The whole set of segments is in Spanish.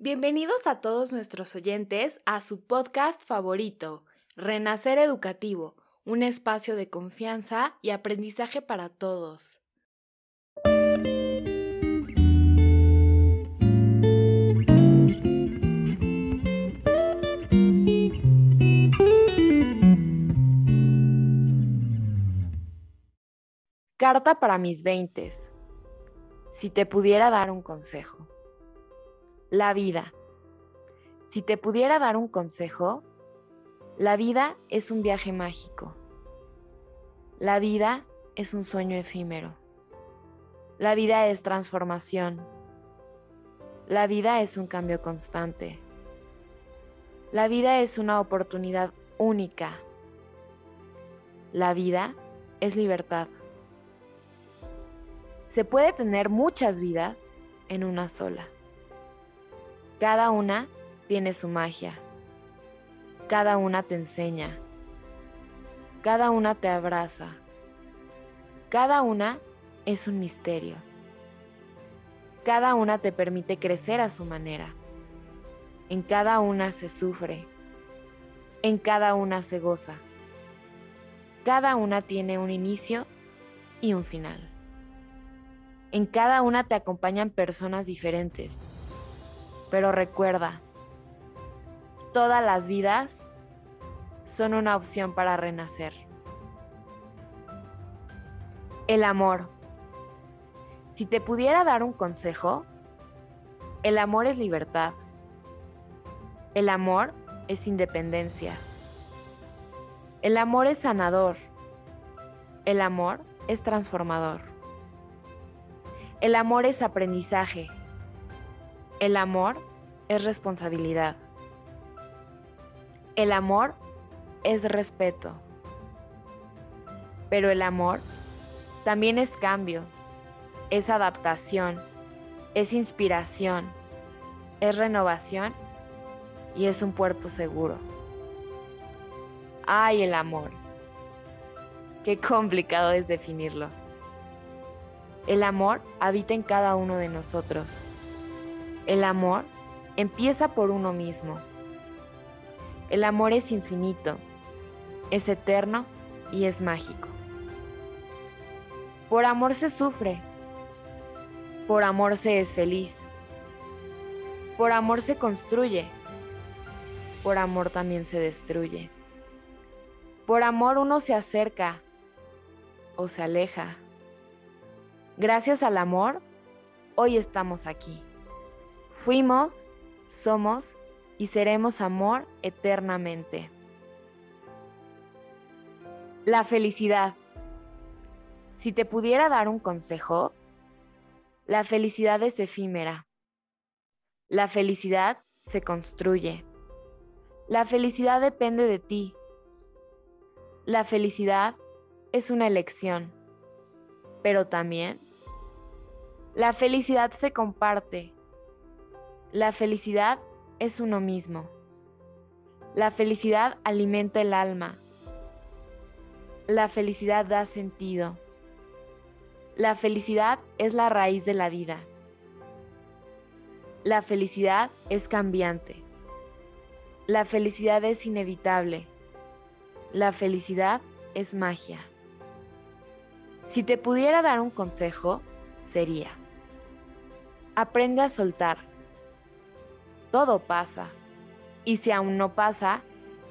Bienvenidos a todos nuestros oyentes a su podcast favorito, Renacer Educativo, un espacio de confianza y aprendizaje para todos. Carta para mis veintes. Si te pudiera dar un consejo. La vida. Si te pudiera dar un consejo, la vida es un viaje mágico. La vida es un sueño efímero. La vida es transformación. La vida es un cambio constante. La vida es una oportunidad única. La vida es libertad. Se puede tener muchas vidas en una sola. Cada una tiene su magia. Cada una te enseña. Cada una te abraza. Cada una es un misterio. Cada una te permite crecer a su manera. En cada una se sufre. En cada una se goza. Cada una tiene un inicio y un final. En cada una te acompañan personas diferentes. Pero recuerda, todas las vidas son una opción para renacer. El amor. Si te pudiera dar un consejo, el amor es libertad. El amor es independencia. El amor es sanador. El amor es transformador. El amor es aprendizaje. El amor es responsabilidad. El amor es respeto. Pero el amor también es cambio, es adaptación, es inspiración, es renovación y es un puerto seguro. Ay, el amor. Qué complicado es definirlo. El amor habita en cada uno de nosotros. El amor empieza por uno mismo. El amor es infinito, es eterno y es mágico. Por amor se sufre, por amor se es feliz, por amor se construye, por amor también se destruye. Por amor uno se acerca o se aleja Gracias al amor, hoy estamos aquí. Fuimos, somos y seremos amor eternamente. La felicidad. Si te pudiera dar un consejo, la felicidad es efímera. La felicidad se construye. La felicidad depende de ti. La felicidad es una elección, pero también la felicidad se comparte. La felicidad es uno mismo. La felicidad alimenta el alma. La felicidad da sentido. La felicidad es la raíz de la vida. La felicidad es cambiante. La felicidad es inevitable. La felicidad es magia. Si te pudiera dar un consejo, sería, Aprende a soltar. Todo pasa. Y si aún no pasa,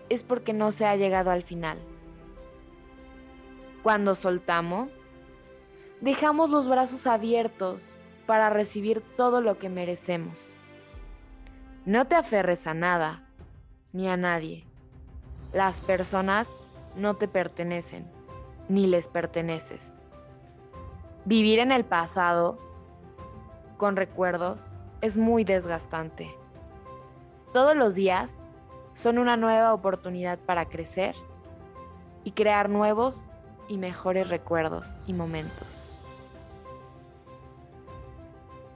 es porque no se ha llegado al final. Cuando soltamos, dejamos los brazos abiertos para recibir todo lo que merecemos. No te aferres a nada, ni a nadie. Las personas no te pertenecen, ni les perteneces. Vivir en el pasado con recuerdos es muy desgastante. Todos los días son una nueva oportunidad para crecer y crear nuevos y mejores recuerdos y momentos.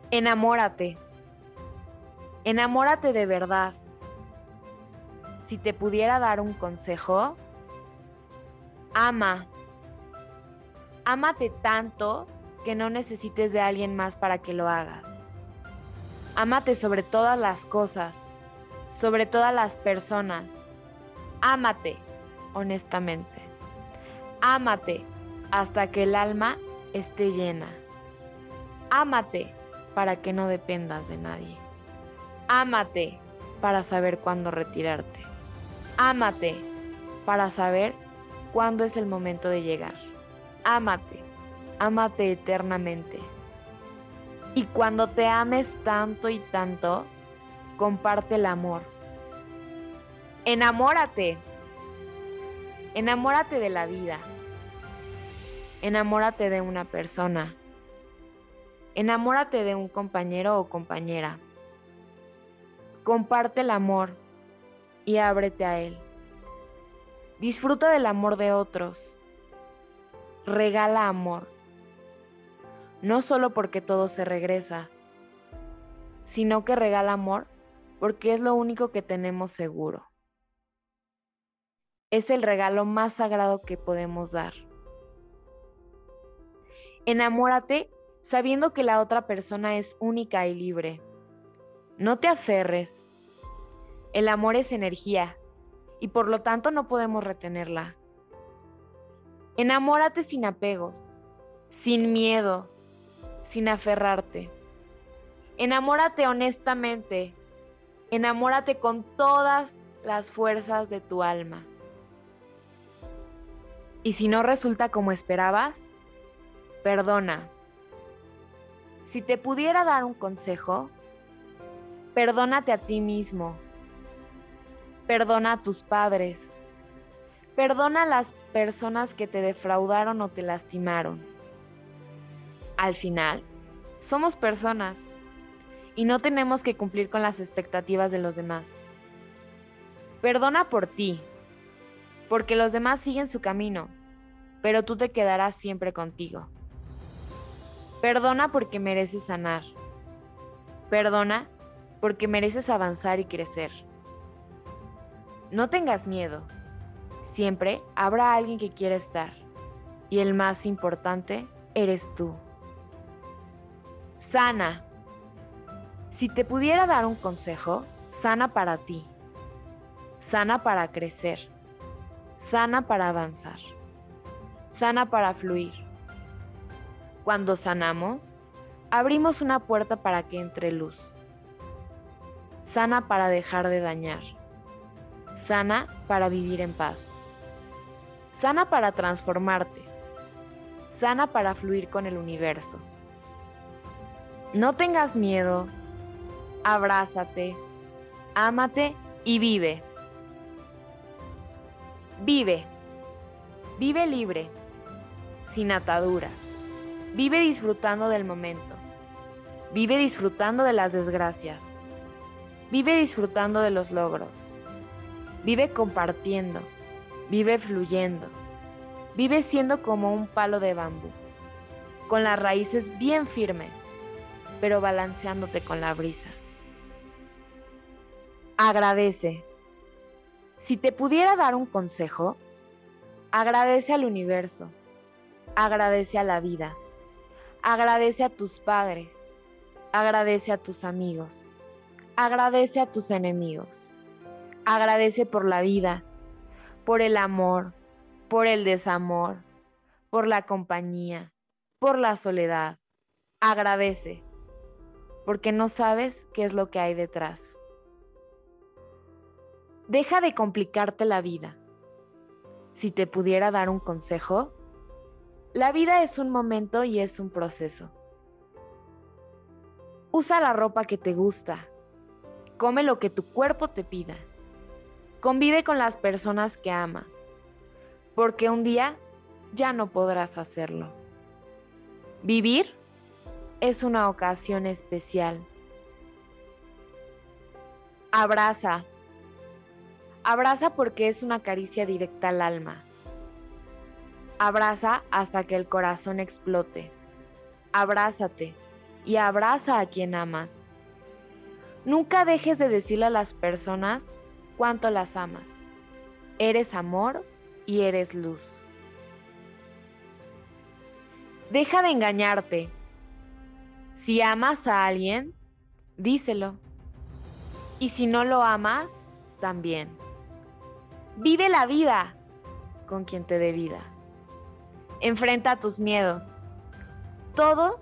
Enamórate. Enamórate de verdad. Si te pudiera dar un consejo, ama. Ámate tanto que no necesites de alguien más para que lo hagas. Ámate sobre todas las cosas, sobre todas las personas. Ámate honestamente. Ámate hasta que el alma esté llena. Ámate para que no dependas de nadie. Ámate para saber cuándo retirarte. Ámate para saber cuándo es el momento de llegar. Ámate, ámate eternamente. Y cuando te ames tanto y tanto, comparte el amor. Enamórate. Enamórate de la vida. Enamórate de una persona. Enamórate de un compañero o compañera. Comparte el amor y ábrete a él. Disfruta del amor de otros. Regala amor. No solo porque todo se regresa, sino que regala amor porque es lo único que tenemos seguro. Es el regalo más sagrado que podemos dar. Enamórate sabiendo que la otra persona es única y libre. No te aferres. El amor es energía y por lo tanto no podemos retenerla. Enamórate sin apegos, sin miedo, sin aferrarte. Enamórate honestamente. Enamórate con todas las fuerzas de tu alma. Y si no resulta como esperabas, perdona. Si te pudiera dar un consejo, perdónate a ti mismo. Perdona a tus padres. Perdona a las personas que te defraudaron o te lastimaron. Al final, somos personas y no tenemos que cumplir con las expectativas de los demás. Perdona por ti, porque los demás siguen su camino, pero tú te quedarás siempre contigo. Perdona porque mereces sanar. Perdona porque mereces avanzar y crecer. No tengas miedo. Siempre habrá alguien que quiera estar. Y el más importante eres tú. Sana. Si te pudiera dar un consejo, sana para ti. Sana para crecer. Sana para avanzar. Sana para fluir cuando sanamos, abrimos una puerta para que entre luz. Sana para dejar de dañar. Sana para vivir en paz. Sana para transformarte. Sana para fluir con el universo. No tengas miedo. Abrázate. Ámate y vive. Vive. Vive libre. Sin ataduras Vive disfrutando del momento. Vive disfrutando de las desgracias. Vive disfrutando de los logros. Vive compartiendo. Vive fluyendo. Vive siendo como un palo de bambú, con las raíces bien firmes, pero balanceándote con la brisa. Agradece. Si te pudiera dar un consejo, agradece al universo, agradece a la vida Agradece a tus padres, agradece a tus amigos, agradece a tus enemigos, agradece por la vida, por el amor, por el desamor, por la compañía, por la soledad. Agradece, porque no sabes qué es lo que hay detrás. Deja de complicarte la vida. Si te pudiera dar un consejo, la vida es un momento y es un proceso. Usa la ropa que te gusta. Come lo que tu cuerpo te pida. Convive con las personas que amas, porque un día ya no podrás hacerlo. Vivir es una ocasión especial. Abraza. Abraza porque es una caricia directa al alma. Abraza hasta que el corazón explote. Abrázate y abraza a quien amas. Nunca dejes de decirle a las personas cuánto las amas. Eres amor y eres luz. Deja de engañarte. Si amas a alguien, díselo. Y si no lo amas, también. Vive la vida con quien te dé vida. Enfrenta tus miedos. Todo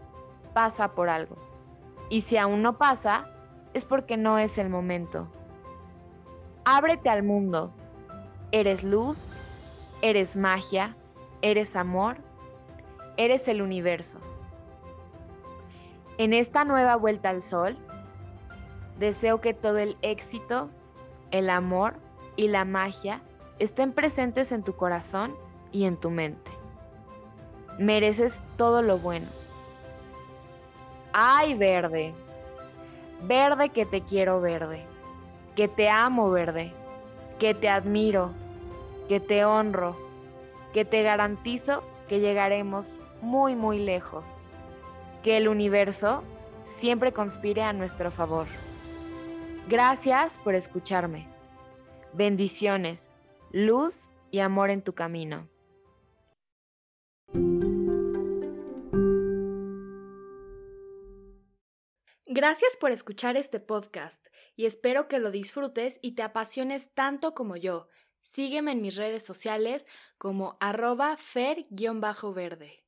pasa por algo. Y si aún no pasa, es porque no es el momento. Ábrete al mundo. Eres luz, eres magia, eres amor, eres el universo. En esta nueva vuelta al sol, deseo que todo el éxito, el amor y la magia estén presentes en tu corazón y en tu mente. Mereces todo lo bueno. ¡Ay, verde! Verde que te quiero verde, que te amo verde, que te admiro, que te honro, que te garantizo que llegaremos muy, muy lejos, que el universo siempre conspire a nuestro favor. Gracias por escucharme. Bendiciones, luz y amor en tu camino. Gracias por escuchar este podcast y espero que lo disfrutes y te apasiones tanto como yo. Sígueme en mis redes sociales como arroba fer-verde.